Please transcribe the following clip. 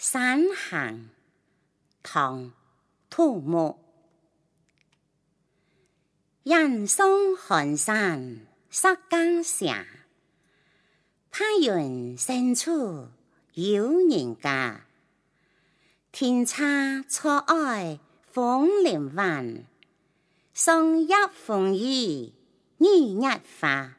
山行唐杜牧。人送寒山石径斜，白云深处有人家。停车坐爱枫林晚，霜叶红于二月花。